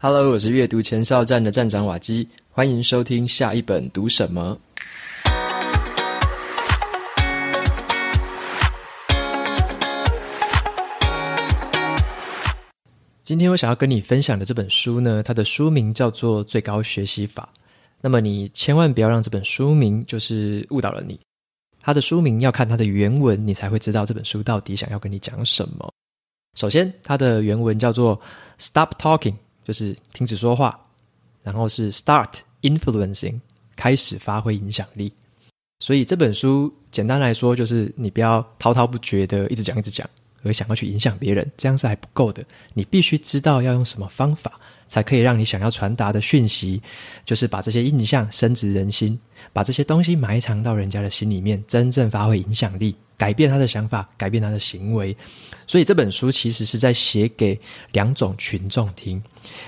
Hello，我是阅读前哨站的站长瓦基，欢迎收听下一本读什么。今天我想要跟你分享的这本书呢，它的书名叫做《最高学习法》。那么你千万不要让这本书名就是误导了你。它的书名要看它的原文，你才会知道这本书到底想要跟你讲什么。首先，它的原文叫做 “Stop Talking”。就是停止说话，然后是 start influencing，开始发挥影响力。所以这本书简单来说，就是你不要滔滔不绝的一直讲一直讲，而想要去影响别人，这样是还不够的。你必须知道要用什么方法，才可以让你想要传达的讯息，就是把这些印象深植人心，把这些东西埋藏到人家的心里面，真正发挥影响力。改变他的想法，改变他的行为，所以这本书其实是在写给两种群众听。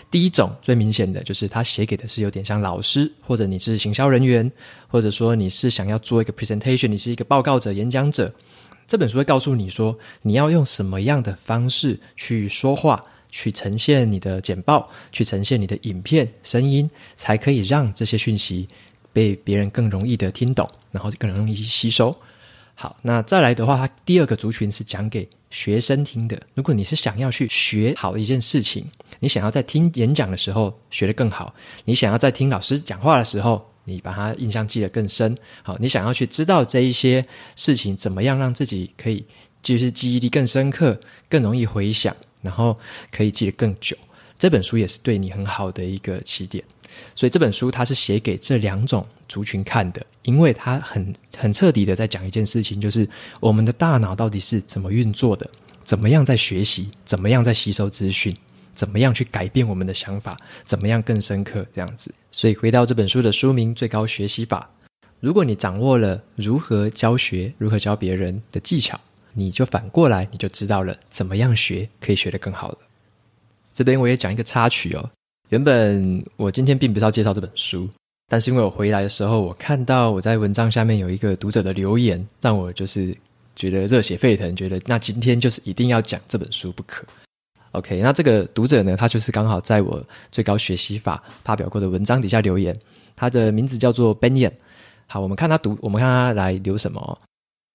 第一种最明显的就是他写给的是有点像老师，或者你是行销人员，或者说你是想要做一个 presentation，你是一个报告者、演讲者。这本书会告诉你说，你要用什么样的方式去说话，去呈现你的简报，去呈现你的影片、声音，才可以让这些讯息被别人更容易的听懂，然后更容易吸收。好，那再来的话，它第二个族群是讲给学生听的。如果你是想要去学好一件事情，你想要在听演讲的时候学得更好，你想要在听老师讲话的时候，你把它印象记得更深。好，你想要去知道这一些事情怎么样让自己可以就是记忆力更深刻、更容易回想，然后可以记得更久。这本书也是对你很好的一个起点。所以这本书它是写给这两种族群看的，因为它很很彻底的在讲一件事情，就是我们的大脑到底是怎么运作的，怎么样在学习，怎么样在吸收资讯，怎么样去改变我们的想法，怎么样更深刻这样子。所以回到这本书的书名《最高学习法》，如果你掌握了如何教学、如何教别人的技巧，你就反过来你就知道了怎么样学可以学得更好了。这边我也讲一个插曲哦。原本我今天并不是要介绍这本书，但是因为我回来的时候，我看到我在文章下面有一个读者的留言，让我就是觉得热血沸腾，觉得那今天就是一定要讲这本书不可。OK，那这个读者呢，他就是刚好在我最高学习法发表过的文章底下留言，他的名字叫做 Benyan。好，我们看他读，我们看他来留什么。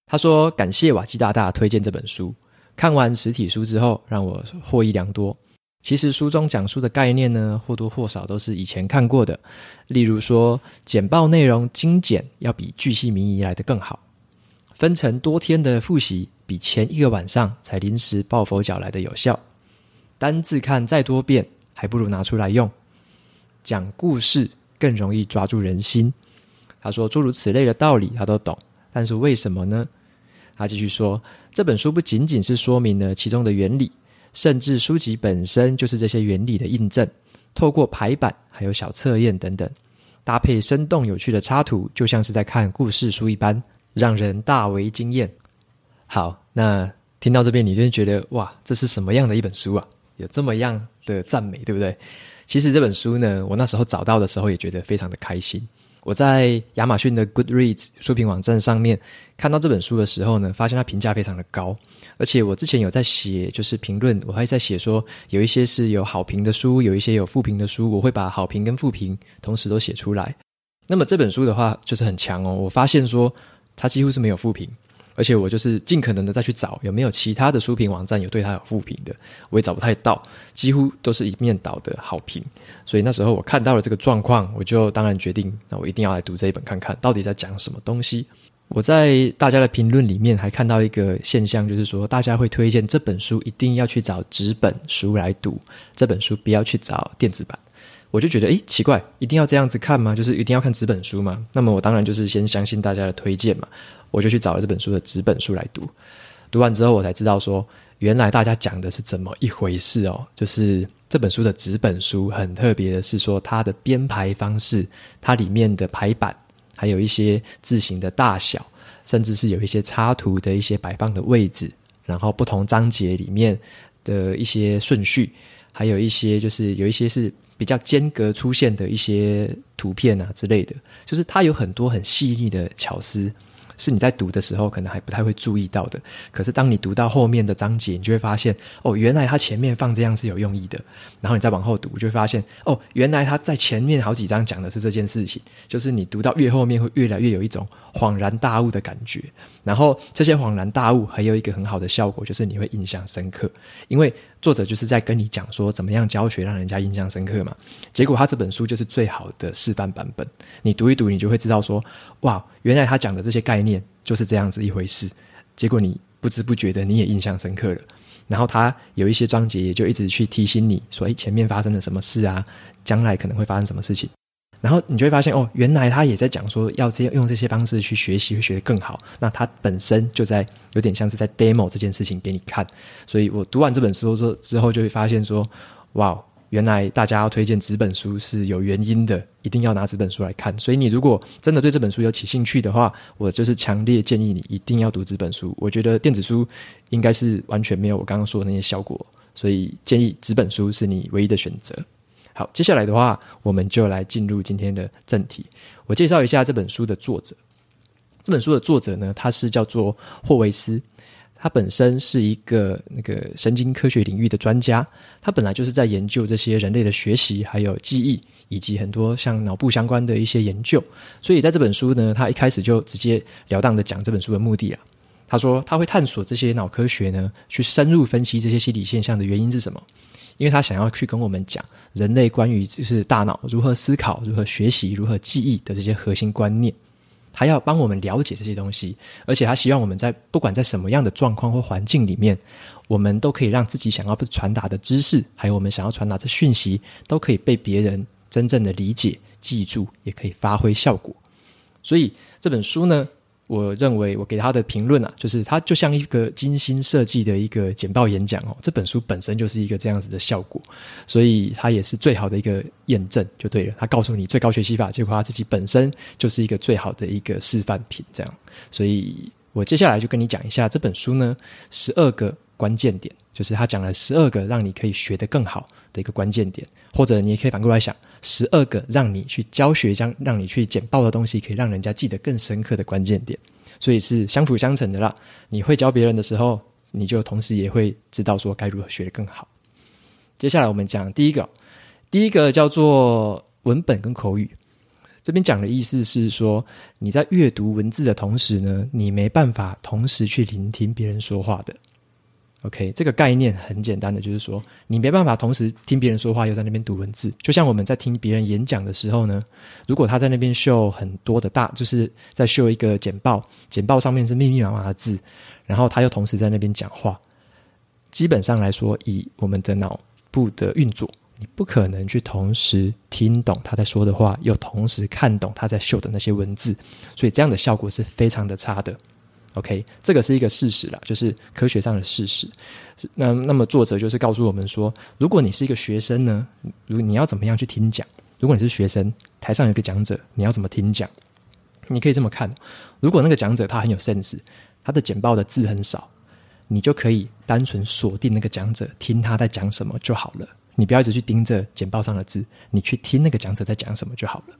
他说：“感谢瓦基大大推荐这本书，看完实体书之后，让我获益良多。”其实书中讲述的概念呢，或多或少都是以前看过的。例如说，简报内容精简要比巨细靡遗来得更好；分成多天的复习，比前一个晚上才临时抱佛脚来得有效；单字看再多遍，还不如拿出来用；讲故事更容易抓住人心。他说诸如此类的道理他都懂，但是为什么呢？他继续说，这本书不仅仅是说明了其中的原理。甚至书籍本身就是这些原理的印证。透过排版，还有小测验等等，搭配生动有趣的插图，就像是在看故事书一般，让人大为惊艳。好，那听到这边，你就会觉得哇，这是什么样的一本书啊？有这么样的赞美，对不对？其实这本书呢，我那时候找到的时候也觉得非常的开心。我在亚马逊的 Goodreads 书评网站上面看到这本书的时候呢，发现它评价非常的高，而且我之前有在写就是评论，我还在写说有一些是有好评的书，有一些有负评的书，我会把好评跟负评同时都写出来。那么这本书的话就是很强哦，我发现说它几乎是没有负评。而且我就是尽可能的再去找有没有其他的书评网站有对它有负评的，我也找不太到，几乎都是一面倒的好评。所以那时候我看到了这个状况，我就当然决定，那我一定要来读这一本看看到底在讲什么东西。我在大家的评论里面还看到一个现象，就是说大家会推荐这本书一定要去找纸本书来读，这本书不要去找电子版。我就觉得，诶，奇怪，一定要这样子看吗？就是一定要看纸本书吗？那么我当然就是先相信大家的推荐嘛。我就去找了这本书的纸本书来读，读完之后我才知道说，原来大家讲的是怎么一回事哦。就是这本书的纸本书很特别的是说，它的编排方式，它里面的排版，还有一些字形的大小，甚至是有一些插图的一些摆放的位置，然后不同章节里面的一些顺序，还有一些就是有一些是比较间隔出现的一些图片啊之类的，就是它有很多很细腻的巧思。是你在读的时候可能还不太会注意到的。可是当你读到后面的章节，你就会发现，哦，原来它前面放这样是有用意的。然后你再往后读，就会发现，哦，原来它在前面好几章讲的是这件事情。就是你读到越后面，会越来越有一种恍然大悟的感觉。然后这些恍然大悟还有一个很好的效果，就是你会印象深刻，因为作者就是在跟你讲说怎么样教学让人家印象深刻嘛。结果他这本书就是最好的示范版本。你读一读，你就会知道说，哇，原来他讲的这些概念就是这样子一回事。结果你不知不觉的你也印象深刻了。然后他有一些章节也就一直去提醒你说，哎，前面发生了什么事啊？将来可能会发生什么事情。然后你就会发现，哦，原来他也在讲说要这样用这些方式去学习，会学得更好。那他本身就在有点像是在 demo 这件事情给你看。所以我读完这本书之之后，就会发现说，哇，原来大家要推荐纸本书是有原因的，一定要拿纸本书来看。所以你如果真的对这本书有起兴趣的话，我就是强烈建议你一定要读纸本书。我觉得电子书应该是完全没有我刚刚说的那些效果，所以建议纸本书是你唯一的选择。好，接下来的话，我们就来进入今天的正题。我介绍一下这本书的作者。这本书的作者呢，他是叫做霍维斯，他本身是一个那个神经科学领域的专家。他本来就是在研究这些人类的学习，还有记忆，以及很多像脑部相关的一些研究。所以在这本书呢，他一开始就直截了当的讲这本书的目的啊。他说他会探索这些脑科学呢，去深入分析这些心理现象的原因是什么。因为他想要去跟我们讲人类关于就是大脑如何思考、如何学习、如何记忆的这些核心观念，他要帮我们了解这些东西，而且他希望我们在不管在什么样的状况或环境里面，我们都可以让自己想要传达的知识，还有我们想要传达的讯息，都可以被别人真正的理解、记住，也可以发挥效果。所以这本书呢，我认为我给他的评论啊，就是他就像一个精心设计的一个简报演讲哦。这本书本身就是一个这样子的效果，所以它也是最好的一个验证，就对了。他告诉你最高学习法，结果他自己本身就是一个最好的一个示范品，这样。所以我接下来就跟你讲一下这本书呢，十二个关键点，就是他讲了十二个让你可以学得更好的一个关键点，或者你也可以反过来想。十二个让你去教学，将让你去简报的东西，可以让人家记得更深刻的关键点，所以是相辅相成的啦。你会教别人的时候，你就同时也会知道说该如何学得更好。接下来我们讲第一个，第一个叫做文本跟口语。这边讲的意思是说，你在阅读文字的同时呢，你没办法同时去聆听别人说话的。OK，这个概念很简单的，就是说你没办法同时听别人说话，又在那边读文字。就像我们在听别人演讲的时候呢，如果他在那边秀很多的大，就是在秀一个简报，简报上面是密密麻麻的字，然后他又同时在那边讲话。基本上来说，以我们的脑部的运作，你不可能去同时听懂他在说的话，又同时看懂他在秀的那些文字，所以这样的效果是非常的差的。OK，这个是一个事实啦，就是科学上的事实。那那么作者就是告诉我们说，如果你是一个学生呢，如你要怎么样去听讲？如果你是学生，台上有个讲者，你要怎么听讲？你可以这么看：如果那个讲者他很有 sense，他的简报的字很少，你就可以单纯锁定那个讲者，听他在讲什么就好了。你不要一直去盯着简报上的字，你去听那个讲者在讲什么就好了。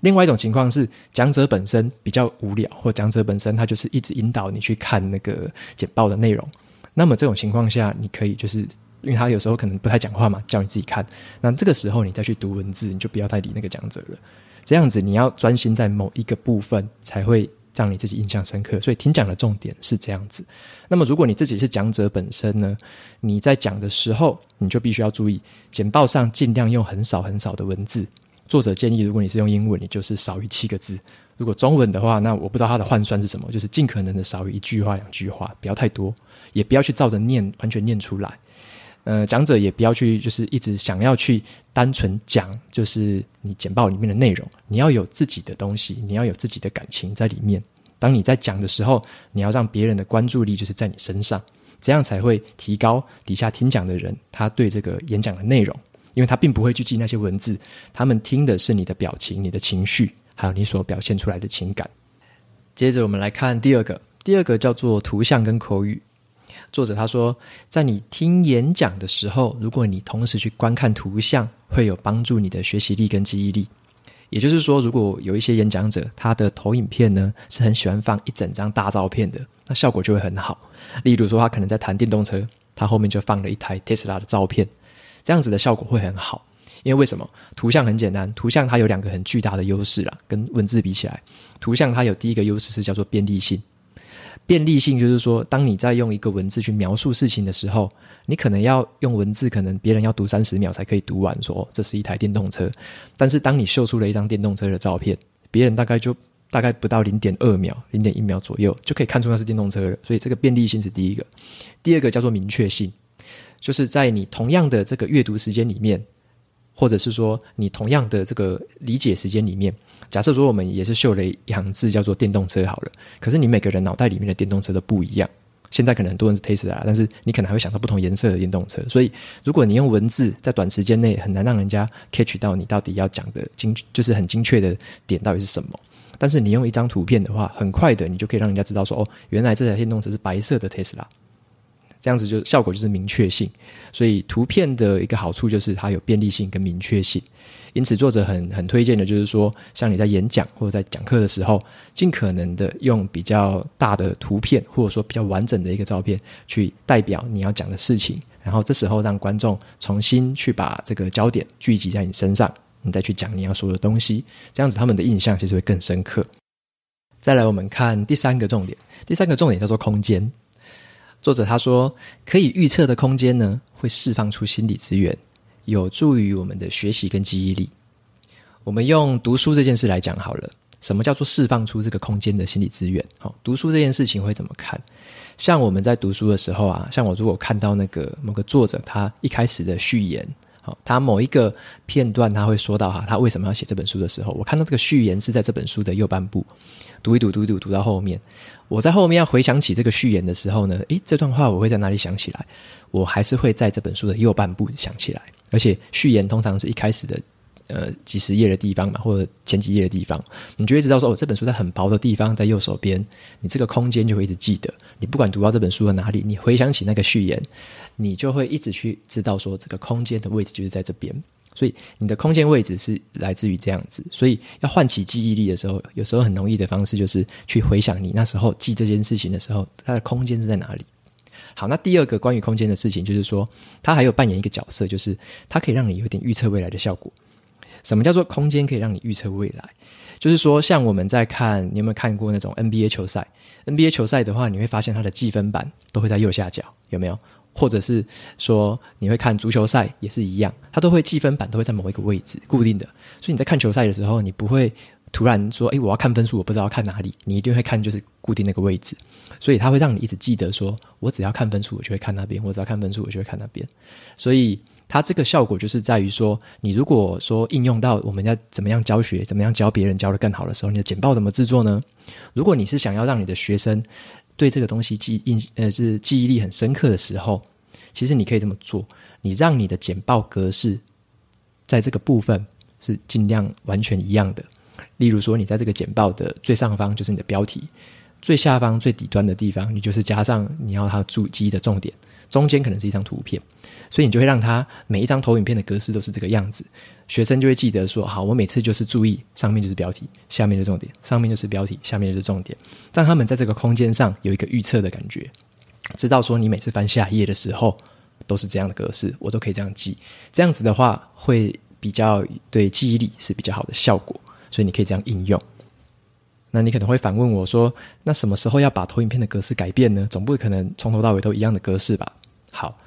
另外一种情况是，讲者本身比较无聊，或讲者本身他就是一直引导你去看那个简报的内容。那么这种情况下，你可以就是因为他有时候可能不太讲话嘛，叫你自己看。那这个时候你再去读文字，你就不要太理那个讲者了。这样子你要专心在某一个部分，才会让你自己印象深刻。所以听讲的重点是这样子。那么如果你自己是讲者本身呢，你在讲的时候，你就必须要注意简报上尽量用很少很少的文字。作者建议，如果你是用英文，你就是少于七个字；如果中文的话，那我不知道它的换算是什么，就是尽可能的少于一句话、两句话，不要太多，也不要去照着念，完全念出来。呃，讲者也不要去，就是一直想要去单纯讲，就是你简报里面的内容，你要有自己的东西，你要有自己的感情在里面。当你在讲的时候，你要让别人的关注力就是在你身上，这样才会提高底下听讲的人他对这个演讲的内容。因为他并不会去记那些文字，他们听的是你的表情、你的情绪，还有你所表现出来的情感。接着我们来看第二个，第二个叫做图像跟口语。作者他说，在你听演讲的时候，如果你同时去观看图像，会有帮助你的学习力跟记忆力。也就是说，如果有一些演讲者，他的投影片呢是很喜欢放一整张大照片的，那效果就会很好。例如说，他可能在谈电动车，他后面就放了一台 Tesla 的照片，这样子的效果会很好。因为为什么？图像很简单，图像它有两个很巨大的优势啦，跟文字比起来，图像它有第一个优势是叫做便利性。便利性就是说，当你在用一个文字去描述事情的时候，你可能要用文字，可能别人要读三十秒才可以读完说，这是一台电动车。但是当你秀出了一张电动车的照片，别人大概就大概不到零点二秒、零点一秒左右就可以看出那是电动车了。所以这个便利性是第一个。第二个叫做明确性，就是在你同样的这个阅读时间里面。或者是说，你同样的这个理解时间里面，假设说我们也是秀了一行字叫做电动车好了，可是你每个人脑袋里面的电动车都不一样。现在可能很多人是 Tesla，但是你可能还会想到不同颜色的电动车。所以，如果你用文字在短时间内很难让人家 catch 到你到底要讲的精，就是很精确的点到底是什么。但是你用一张图片的话，很快的你就可以让人家知道说，哦，原来这台电动车是白色的 Tesla。这样子就效果就是明确性，所以图片的一个好处就是它有便利性跟明确性，因此作者很很推荐的就是说，像你在演讲或者在讲课的时候，尽可能的用比较大的图片或者说比较完整的一个照片去代表你要讲的事情，然后这时候让观众重新去把这个焦点聚集在你身上，你再去讲你要说的东西，这样子他们的印象其实会更深刻。再来，我们看第三个重点，第三个重点叫做空间。作者他说，可以预测的空间呢，会释放出心理资源，有助于我们的学习跟记忆力。我们用读书这件事来讲好了，什么叫做释放出这个空间的心理资源？好，读书这件事情会怎么看？像我们在读书的时候啊，像我如果看到那个某个作者他一开始的序言，好，他某一个片段他会说到哈，他为什么要写这本书的时候，我看到这个序言是在这本书的右半部，读一读，读一读，读到后面。我在后面要回想起这个序言的时候呢，诶，这段话我会在哪里想起来？我还是会在这本书的右半部想起来。而且序言通常是一开始的，呃，几十页的地方嘛，或者前几页的地方，你就会知道说，哦，这本书在很薄的地方，在右手边，你这个空间就会一直记得。你不管读到这本书的哪里，你回想起那个序言，你就会一直去知道说，这个空间的位置就是在这边。所以你的空间位置是来自于这样子，所以要唤起记忆力的时候，有时候很容易的方式就是去回想你那时候记这件事情的时候，它的空间是在哪里。好，那第二个关于空间的事情就是说，它还有扮演一个角色，就是它可以让你有点预测未来的效果。什么叫做空间可以让你预测未来？就是说，像我们在看，你有没有看过那种 NBA 球赛？NBA 球赛的话，你会发现它的计分板都会在右下角，有没有？或者是说你会看足球赛也是一样，它都会计分板都会在某一个位置固定的，所以你在看球赛的时候，你不会突然说，诶，我要看分数，我不知道要看哪里，你一定会看就是固定那个位置，所以它会让你一直记得说，我只要看分数，我就会看那边；我只要看分数，我就会看那边。所以它这个效果就是在于说，你如果说应用到我们要怎么样教学，怎么样教别人教得更好的时候，你的简报怎么制作呢？如果你是想要让你的学生对这个东西记印呃是记忆力很深刻的时候，其实你可以这么做，你让你的简报格式在这个部分是尽量完全一样的。例如说，你在这个简报的最上方就是你的标题，最下方最底端的地方，你就是加上你要它注记的重点，中间可能是一张图片，所以你就会让它每一张投影片的格式都是这个样子。学生就会记得说：好，我每次就是注意上面就是标题，下面就是重点；上面就是标题，下面就是重点。让他们在这个空间上有一个预测的感觉，知道说你每次翻下一页的时候都是这样的格式，我都可以这样记。这样子的话，会比较对记忆力是比较好的效果，所以你可以这样应用。那你可能会反问我说：那什么时候要把投影片的格式改变呢？总不可能从头到尾都一样的格式吧？好，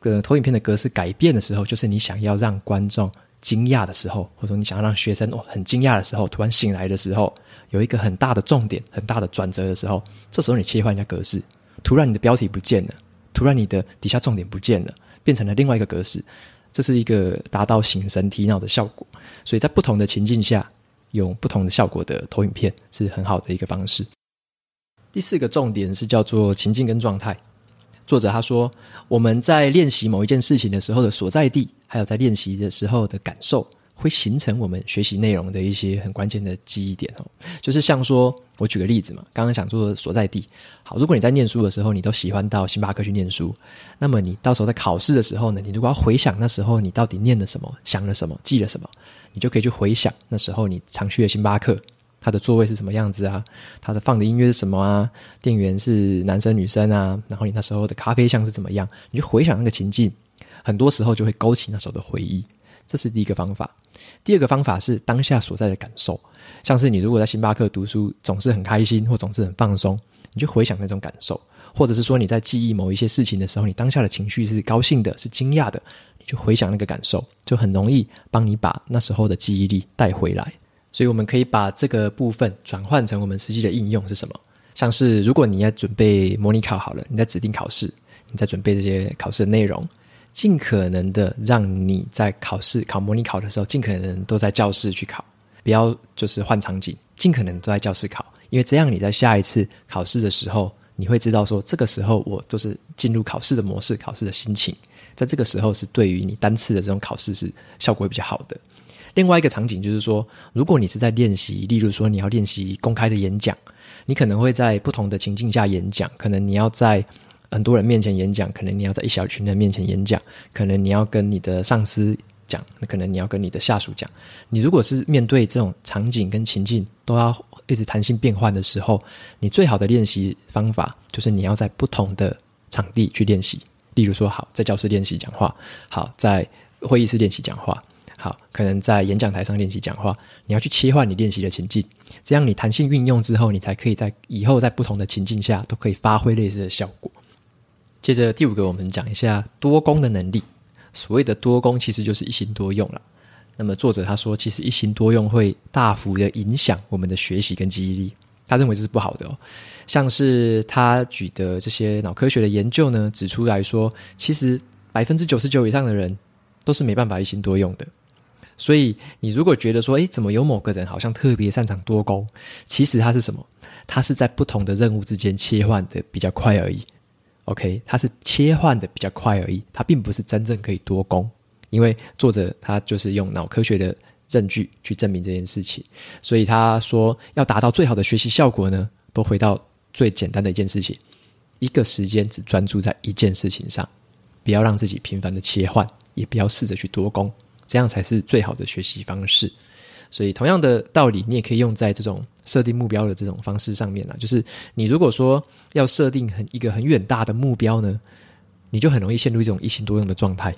呃，投影片的格式改变的时候，就是你想要让观众。惊讶的时候，或者说你想要让学生哦很惊讶的时候，突然醒来的时候，有一个很大的重点、很大的转折的时候，这时候你切换一下格式，突然你的标题不见了，突然你的底下重点不见了，变成了另外一个格式，这是一个达到醒神提脑的效果。所以在不同的情境下，用不同的效果的投影片是很好的一个方式。第四个重点是叫做情境跟状态。作者他说，我们在练习某一件事情的时候的所在地，还有在练习的时候的感受，会形成我们学习内容的一些很关键的记忆点哦。就是像说，我举个例子嘛，刚刚想说所在地。好，如果你在念书的时候，你都喜欢到星巴克去念书，那么你到时候在考试的时候呢，你如果要回想那时候你到底念了什么、想了什么、记了什么，你就可以去回想那时候你常去的星巴克，它的座位是什么样子啊？它的放的音乐是什么啊？店员是男生女生啊？然后你那时候的咖啡像是怎么样？你就回想那个情境，很多时候就会勾起那时候的回忆。这是第一个方法。第二个方法是当下所在的感受，像是你如果在星巴克读书，总是很开心或总是很放松，你就回想那种感受；或者是说你在记忆某一些事情的时候，你当下的情绪是高兴的、是惊讶的，你就回想那个感受，就很容易帮你把那时候的记忆力带回来。所以我们可以把这个部分转换成我们实际的应用是什么？像是如果你要准备模拟考好了，你在指定考试，你在准备这些考试的内容。尽可能的让你在考试考模拟考的时候，尽可能都在教室去考，不要就是换场景，尽可能都在教室考，因为这样你在下一次考试的时候，你会知道说，这个时候我就是进入考试的模式，考试的心情，在这个时候是对于你单次的这种考试是效果比较好的。另外一个场景就是说，如果你是在练习，例如说你要练习公开的演讲，你可能会在不同的情境下演讲，可能你要在。很多人面前演讲，可能你要在一小群人面前演讲，可能你要跟你的上司讲，可能你要跟你的下属讲。你如果是面对这种场景跟情境都要一直弹性变换的时候，你最好的练习方法就是你要在不同的场地去练习。例如说，好，在教室练习讲话，好，在会议室练习讲话，好，可能在演讲台上练习讲话。你要去切换你练习的情境，这样你弹性运用之后，你才可以在以后在不同的情境下都可以发挥类似的效果。接着第五个，我们讲一下多工的能力。所谓的多工，其实就是一心多用了。那么作者他说，其实一心多用会大幅的影响我们的学习跟记忆力。他认为这是不好的哦。像是他举的这些脑科学的研究呢，指出来说，其实百分之九十九以上的人都是没办法一心多用的。所以你如果觉得说，诶，怎么有某个人好像特别擅长多工？其实他是什么？他是在不同的任务之间切换的比较快而已。OK，他是切换的比较快而已，他并不是真正可以多工，因为作者他就是用脑科学的证据去证明这件事情，所以他说要达到最好的学习效果呢，都回到最简单的一件事情，一个时间只专注在一件事情上，不要让自己频繁的切换，也不要试着去多工，这样才是最好的学习方式。所以同样的道理，你也可以用在这种设定目标的这种方式上面啦。就是你如果说要设定很一个很远大的目标呢，你就很容易陷入一种一心多用的状态。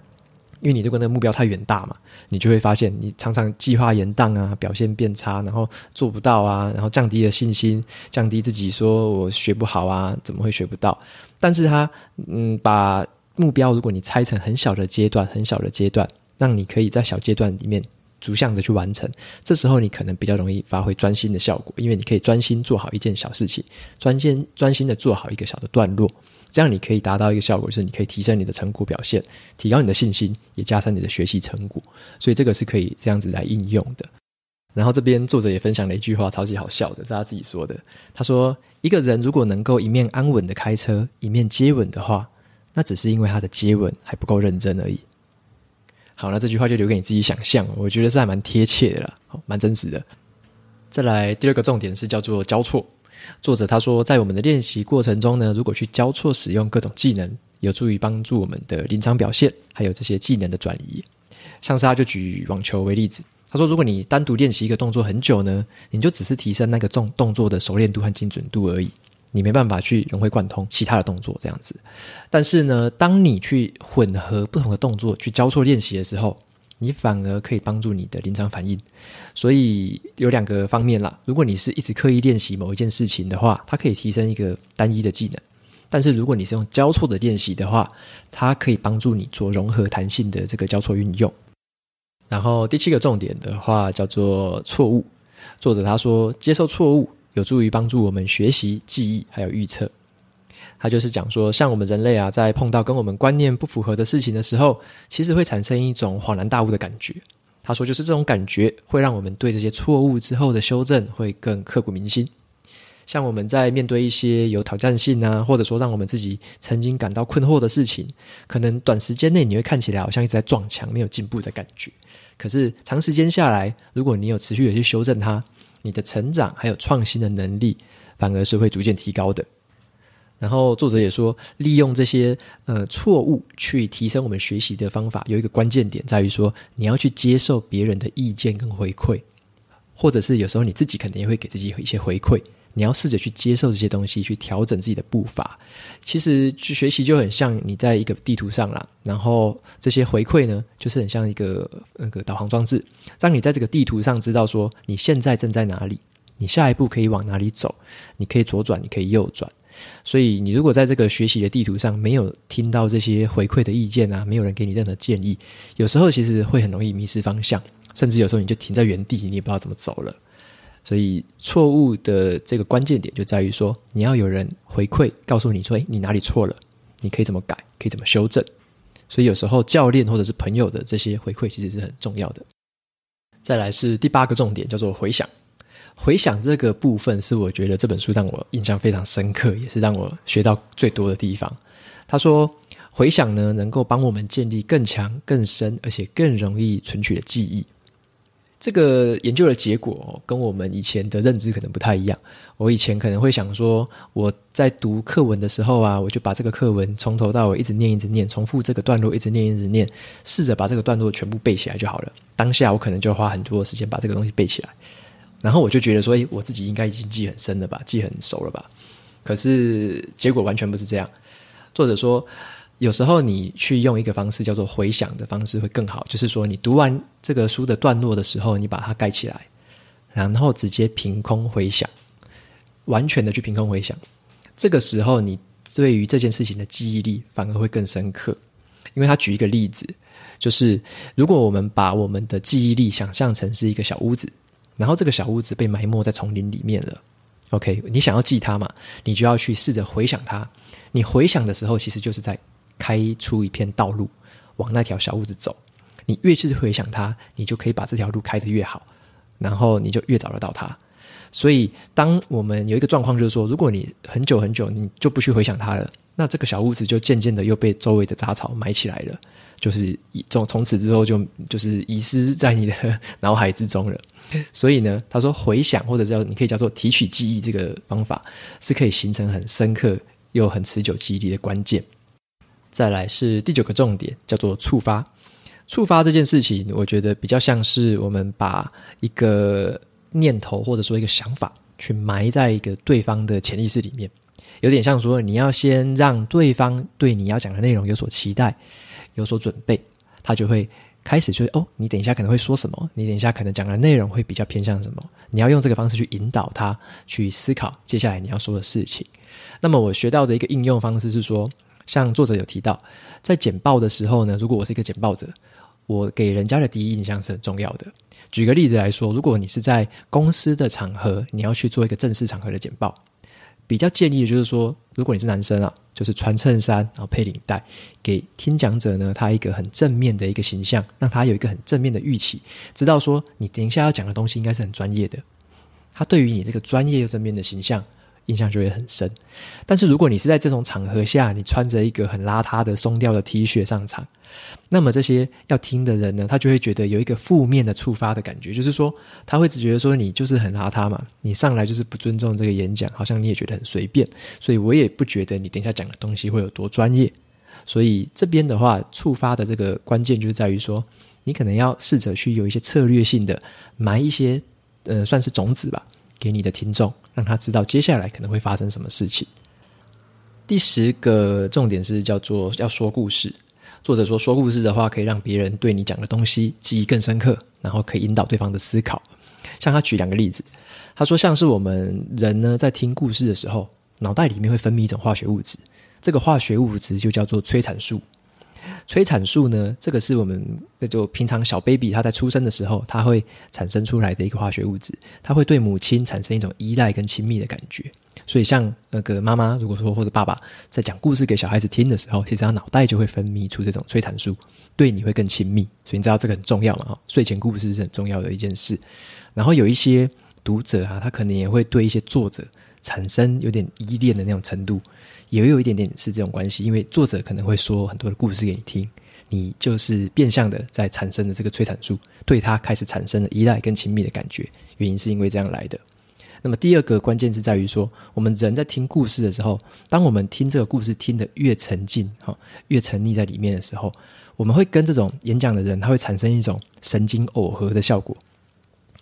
因为你如果那个目标太远大嘛，你就会发现你常常计划延宕啊，表现变差，然后做不到啊，然后降低了信心，降低自己说我学不好啊，怎么会学不到？但是他嗯，把目标如果你拆成很小的阶段，很小的阶段，让你可以在小阶段里面。逐项的去完成，这时候你可能比较容易发挥专心的效果，因为你可以专心做好一件小事情，专心专心的做好一个小的段落，这样你可以达到一个效果，就是你可以提升你的成果表现，提高你的信心，也加深你的学习成果。所以这个是可以这样子来应用的。然后这边作者也分享了一句话，超级好笑的，是他自己说的。他说：“一个人如果能够一面安稳的开车，一面接吻的话，那只是因为他的接吻还不够认真而已。”好，那这句话就留给你自己想象，我觉得是还蛮贴切的啦，蛮真实的。再来第二个重点是叫做交错。作者他说，在我们的练习过程中呢，如果去交错使用各种技能，有助于帮助我们的临场表现，还有这些技能的转移。像是他就举网球为例子，他说，如果你单独练习一个动作很久呢，你就只是提升那个动动作的熟练度和精准度而已。你没办法去融会贯通其他的动作这样子，但是呢，当你去混合不同的动作去交错练习的时候，你反而可以帮助你的临场反应。所以有两个方面啦，如果你是一直刻意练习某一件事情的话，它可以提升一个单一的技能；但是如果你是用交错的练习的话，它可以帮助你做融合弹性的这个交错运用。然后第七个重点的话叫做错误。作者他说，接受错误。有助于帮助我们学习、记忆还有预测。他就是讲说，像我们人类啊，在碰到跟我们观念不符合的事情的时候，其实会产生一种恍然大悟的感觉。他说，就是这种感觉会让我们对这些错误之后的修正会更刻骨铭心。像我们在面对一些有挑战性啊，或者说让我们自己曾经感到困惑的事情，可能短时间内你会看起来好像一直在撞墙，没有进步的感觉。可是长时间下来，如果你有持续的去修正它，你的成长还有创新的能力，反而是会逐渐提高的。然后作者也说，利用这些呃错误去提升我们学习的方法，有一个关键点在于说，你要去接受别人的意见跟回馈，或者是有时候你自己可能也会给自己一些回馈，你要试着去接受这些东西，去调整自己的步伐。其实去学习就很像你在一个地图上啦，然后这些回馈呢，就是很像一个那个导航装置，让你在这个地图上知道说你现在正在哪里，你下一步可以往哪里走，你可以左转，你可以右转。所以，你如果在这个学习的地图上没有听到这些回馈的意见啊，没有人给你任何建议，有时候其实会很容易迷失方向，甚至有时候你就停在原地，你也不知道怎么走了。所以，错误的这个关键点就在于说，你要有人回馈，告诉你说，诶，你哪里错了，你可以怎么改，可以怎么修正。所以，有时候教练或者是朋友的这些回馈其实是很重要的。再来是第八个重点，叫做回想。回想这个部分是我觉得这本书让我印象非常深刻，也是让我学到最多的地方。他说，回想呢能够帮我们建立更强、更深，而且更容易存取的记忆。这个研究的结果跟我们以前的认知可能不太一样。我以前可能会想说，我在读课文的时候啊，我就把这个课文从头到尾一直念、一直念，重复这个段落一直念、一直念，试着把这个段落全部背起来就好了。当下我可能就花很多时间把这个东西背起来。然后我就觉得说，诶，我自己应该已经记很深了吧，记很熟了吧？可是结果完全不是这样。作者说，有时候你去用一个方式叫做回想的方式会更好，就是说你读完这个书的段落的时候，你把它盖起来，然后直接凭空回想，完全的去凭空回想。这个时候，你对于这件事情的记忆力反而会更深刻。因为他举一个例子，就是如果我们把我们的记忆力想象成是一个小屋子。然后这个小屋子被埋没在丛林里面了。OK，你想要记它嘛？你就要去试着回想它。你回想的时候，其实就是在开出一片道路，往那条小屋子走。你越是回想它，你就可以把这条路开得越好，然后你就越找得到它。所以，当我们有一个状况，就是说，如果你很久很久你就不去回想它了，那这个小屋子就渐渐的又被周围的杂草埋起来了，就是从从此之后就就是遗失在你的脑海之中了。所以呢，他说回想或者叫你可以叫做提取记忆这个方法，是可以形成很深刻又很持久记忆力的关键。再来是第九个重点，叫做触发。触发这件事情，我觉得比较像是我们把一个念头或者说一个想法，去埋在一个对方的潜意识里面，有点像说你要先让对方对你要讲的内容有所期待、有所准备，他就会。开始就哦，你等一下可能会说什么？你等一下可能讲的内容会比较偏向什么？你要用这个方式去引导他去思考接下来你要说的事情。那么我学到的一个应用方式是说，像作者有提到，在简报的时候呢，如果我是一个简报者，我给人家的第一印象是很重要的。举个例子来说，如果你是在公司的场合，你要去做一个正式场合的简报。比较建议的就是说，如果你是男生啊，就是穿衬衫，然后配领带，给听讲者呢，他一个很正面的一个形象，让他有一个很正面的预期，知道说你等一下要讲的东西应该是很专业的。他对于你这个专业又正面的形象，印象就会很深。但是如果你是在这种场合下，你穿着一个很邋遢的松掉的 T 恤上场。那么这些要听的人呢，他就会觉得有一个负面的触发的感觉，就是说他会只觉得说你就是很邋遢嘛，你上来就是不尊重这个演讲，好像你也觉得很随便，所以我也不觉得你等一下讲的东西会有多专业。所以这边的话，触发的这个关键就是在于说，你可能要试着去有一些策略性的埋一些，呃，算是种子吧，给你的听众，让他知道接下来可能会发生什么事情。第十个重点是叫做要说故事。作者说，说故事的话可以让别人对你讲的东西记忆更深刻，然后可以引导对方的思考。像他举两个例子，他说像是我们人呢在听故事的时候，脑袋里面会分泌一种化学物质，这个化学物质就叫做催产素。催产素呢，这个是我们那就平常小 baby 他在出生的时候，他会产生出来的一个化学物质，它会对母亲产生一种依赖跟亲密的感觉。所以，像那个妈妈，如果说或者爸爸在讲故事给小孩子听的时候，其实他脑袋就会分泌出这种催产素，对你会更亲密。所以你知道这个很重要嘛？哈，睡前故事是很重要的一件事。然后有一些读者啊，他可能也会对一些作者产生有点依恋的那种程度，也有一点点是这种关系。因为作者可能会说很多的故事给你听，你就是变相的在产生的这个催产素，对他开始产生了依赖跟亲密的感觉。原因是因为这样来的。那么第二个关键是在于说，我们人在听故事的时候，当我们听这个故事听得越沉浸，哈，越沉溺在里面的时候，我们会跟这种演讲的人，他会产生一种神经耦合的效果。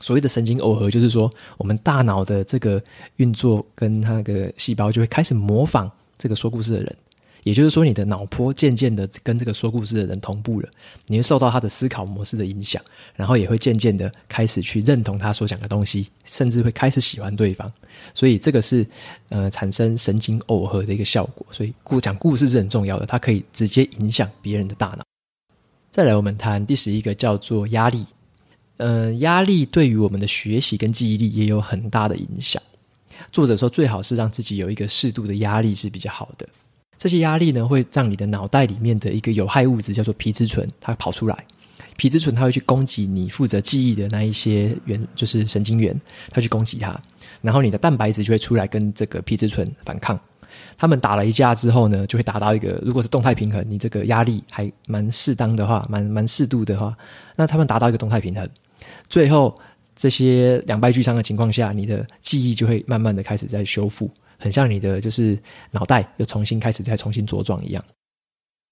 所谓的神经耦合，就是说我们大脑的这个运作跟那个细胞就会开始模仿这个说故事的人。也就是说，你的脑波渐渐的跟这个说故事的人同步了，你会受到他的思考模式的影响，然后也会渐渐的开始去认同他所讲的东西，甚至会开始喜欢对方。所以这个是呃产生神经耦合的一个效果。所以故讲故事是很重要的，它可以直接影响别人的大脑。再来，我们谈第十一个叫做压力。呃，压力对于我们的学习跟记忆力也有很大的影响。作者说，最好是让自己有一个适度的压力是比较好的。这些压力呢，会让你的脑袋里面的一个有害物质叫做皮质醇，它跑出来。皮质醇它会去攻击你负责记忆的那一些元，就是神经元，它去攻击它。然后你的蛋白质就会出来跟这个皮质醇反抗。他们打了一架之后呢，就会达到一个，如果是动态平衡，你这个压力还蛮适当的话，蛮蛮适度的话，那他们达到一个动态平衡。最后这些两败俱伤的情况下，你的记忆就会慢慢的开始在修复。很像你的就是脑袋又重新开始再重新茁壮一样，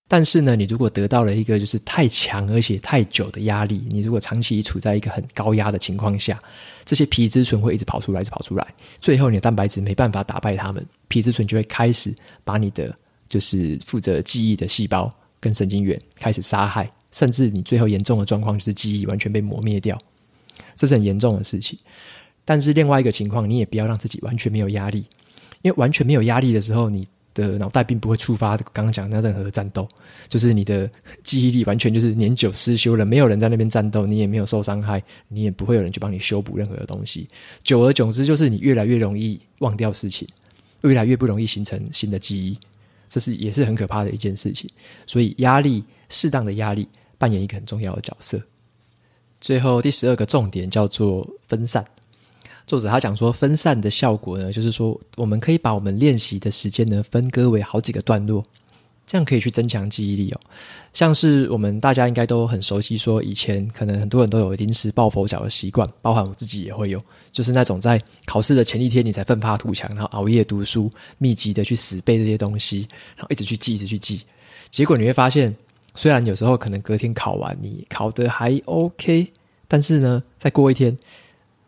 但是呢，你如果得到了一个就是太强而且太久的压力，你如果长期处在一个很高压的情况下，这些皮质醇会一直跑出来，一直跑出来，最后你的蛋白质没办法打败它们，皮质醇就会开始把你的就是负责记忆的细胞跟神经元开始杀害，甚至你最后严重的状况就是记忆完全被磨灭掉，这是很严重的事情。但是另外一个情况，你也不要让自己完全没有压力。因为完全没有压力的时候，你的脑袋并不会触发刚刚讲的任何战斗，就是你的记忆力完全就是年久失修了，没有人在那边战斗，你也没有受伤害，你也不会有人去帮你修补任何的东西。久而久之，就是你越来越容易忘掉事情，越来越不容易形成新的记忆，这是也是很可怕的一件事情。所以，压力适当的压力扮演一个很重要的角色。最后第十二个重点叫做分散。作者他讲说，分散的效果呢，就是说，我们可以把我们练习的时间呢分割为好几个段落，这样可以去增强记忆力哦。像是我们大家应该都很熟悉，说以前可能很多人都有临时抱佛脚的习惯，包含我自己也会有，就是那种在考试的前一天你才奋发图强，然后熬夜读书，密集的去死背这些东西，然后一直去记，一直去记，结果你会发现，虽然有时候可能隔天考完你考得还 OK，但是呢，再过一天。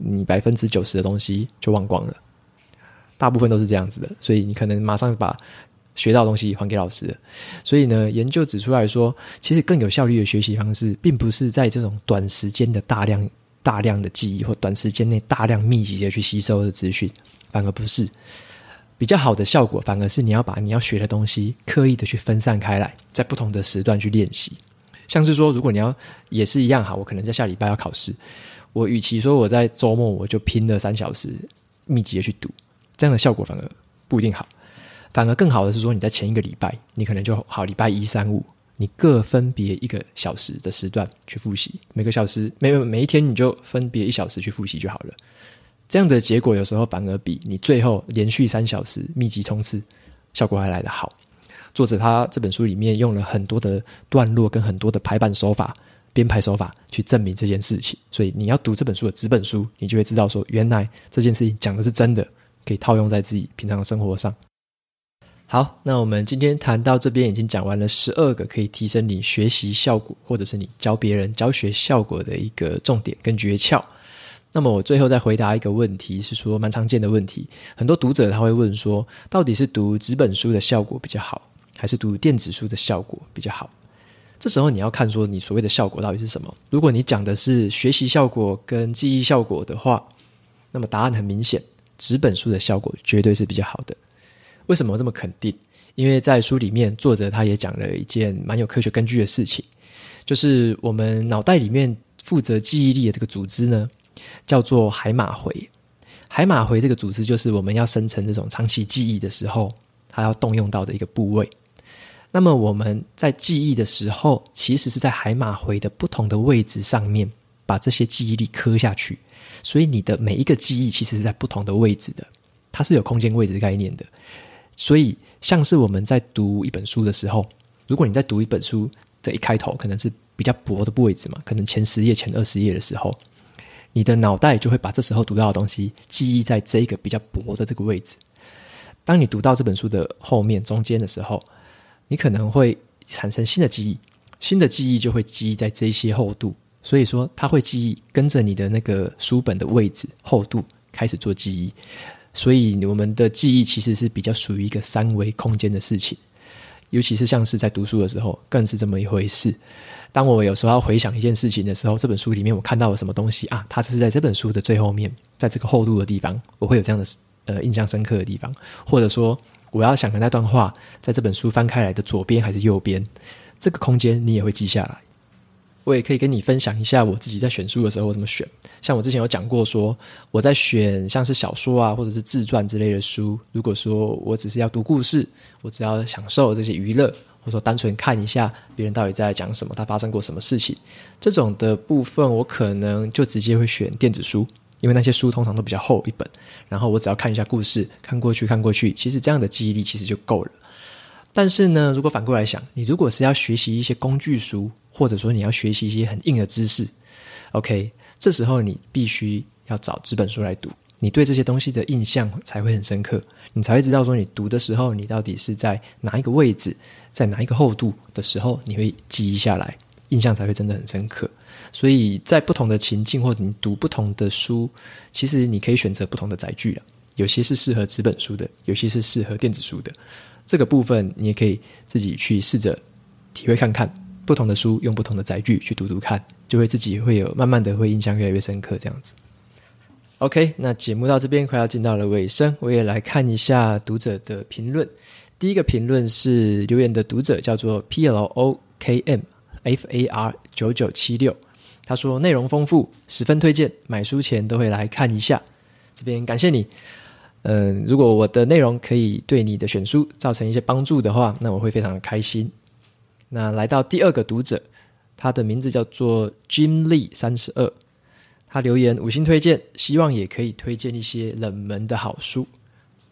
你百分之九十的东西就忘光了，大部分都是这样子的，所以你可能马上把学到的东西还给老师。所以呢，研究指出来说，其实更有效率的学习方式，并不是在这种短时间的大量大量的记忆，或短时间内大量密集的去吸收的资讯，反而不是比较好的效果。反而是你要把你要学的东西刻意的去分散开来，在不同的时段去练习。像是说，如果你要也是一样哈，我可能在下礼拜要考试。我与其说我在周末我就拼了三小时密集的去读，这样的效果反而不一定好，反而更好的是说你在前一个礼拜，你可能就好礼拜一、三、五，你各分别一个小时的时段去复习，每个小时每每一天你就分别一小时去复习就好了。这样的结果有时候反而比你最后连续三小时密集冲刺效果还来得好。作者他这本书里面用了很多的段落跟很多的排版手法。编排手法去证明这件事情，所以你要读这本书的纸本书，你就会知道说，原来这件事情讲的是真的，可以套用在自己平常的生活上。好，那我们今天谈到这边已经讲完了十二个可以提升你学习效果，或者是你教别人教学效果的一个重点跟诀窍。那么我最后再回答一个问题，是说蛮常见的问题，很多读者他会问说，到底是读纸本书的效果比较好，还是读电子书的效果比较好？这时候你要看说你所谓的效果到底是什么？如果你讲的是学习效果跟记忆效果的话，那么答案很明显，纸本书的效果绝对是比较好的。为什么这么肯定？因为在书里面作者他也讲了一件蛮有科学根据的事情，就是我们脑袋里面负责记忆力的这个组织呢，叫做海马回。海马回这个组织就是我们要生成这种长期记忆的时候，它要动用到的一个部位。那么我们在记忆的时候，其实是在海马回的不同的位置上面把这些记忆力刻下去，所以你的每一个记忆其实是在不同的位置的。它是有空间位置概念的。所以，像是我们在读一本书的时候，如果你在读一本书的一开头可能是比较薄的位置嘛，可能前十页、前二十页的时候，你的脑袋就会把这时候读到的东西记忆在这一个比较薄的这个位置。当你读到这本书的后面、中间的时候，你可能会产生新的记忆，新的记忆就会记忆在这些厚度。所以说，它会记忆跟着你的那个书本的位置、厚度开始做记忆。所以，我们的记忆其实是比较属于一个三维空间的事情。尤其是像是在读书的时候，更是这么一回事。当我有时候要回想一件事情的时候，这本书里面我看到了什么东西啊？它是在这本书的最后面，在这个厚度的地方，我会有这样的呃印象深刻的地方。或者说，我要想的那段话，在这本书翻开来的左边还是右边，这个空间你也会记下来。我也可以跟你分享一下我自己在选书的时候我怎么选。像我之前有讲过说，说我在选像是小说啊，或者是自传之类的书。如果说我只是要读故事，我只要享受这些娱乐，或者说单纯看一下别人到底在讲什么，他发生过什么事情，这种的部分，我可能就直接会选电子书，因为那些书通常都比较厚一本，然后我只要看一下故事，看过去看过去，其实这样的记忆力其实就够了。但是呢，如果反过来想，你如果是要学习一些工具书，或者说你要学习一些很硬的知识，OK，这时候你必须要找纸本书来读，你对这些东西的印象才会很深刻，你才会知道说你读的时候，你到底是在哪一个位置，在哪一个厚度的时候，你会记忆下来，印象才会真的很深刻。所以在不同的情境或者你读不同的书，其实你可以选择不同的载具啊，有些是适合纸本书的，有些是适合电子书的。这个部分你也可以自己去试着体会看看，不同的书用不同的载具去读读看，就会自己会有慢慢的会印象越来越深刻这样子。OK，那节目到这边快要进到了尾声，我也来看一下读者的评论。第一个评论是留言的读者叫做 P L O K M F A R 九九七六，他说内容丰富，十分推荐，买书前都会来看一下。这边感谢你。嗯，如果我的内容可以对你的选书造成一些帮助的话，那我会非常的开心。那来到第二个读者，他的名字叫做 Jim Lee 三十二，他留言五星推荐，希望也可以推荐一些冷门的好书。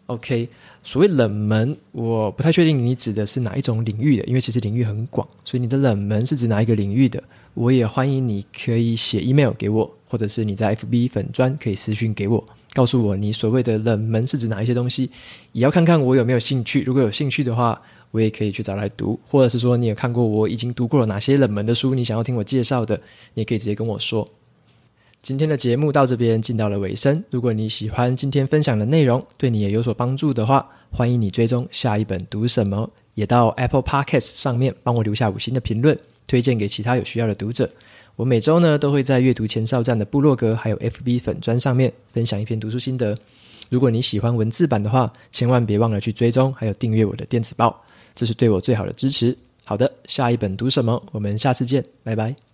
OK，所谓冷门，我不太确定你指的是哪一种领域的，因为其实领域很广，所以你的冷门是指哪一个领域的？我也欢迎你可以写 email 给我，或者是你在 FB 粉专可以私讯给我。告诉我你所谓的冷门是指哪一些东西，也要看看我有没有兴趣。如果有兴趣的话，我也可以去找来读，或者是说你有看过我已经读过了哪些冷门的书，你想要听我介绍的，你也可以直接跟我说。今天的节目到这边进到了尾声。如果你喜欢今天分享的内容，对你也有所帮助的话，欢迎你追踪下一本读什么，也到 Apple Podcast 上面帮我留下五星的评论，推荐给其他有需要的读者。我每周呢都会在阅读前哨站的部落格还有 FB 粉专上面分享一篇读书心得。如果你喜欢文字版的话，千万别忘了去追踪还有订阅我的电子报，这是对我最好的支持。好的，下一本读什么？我们下次见，拜拜。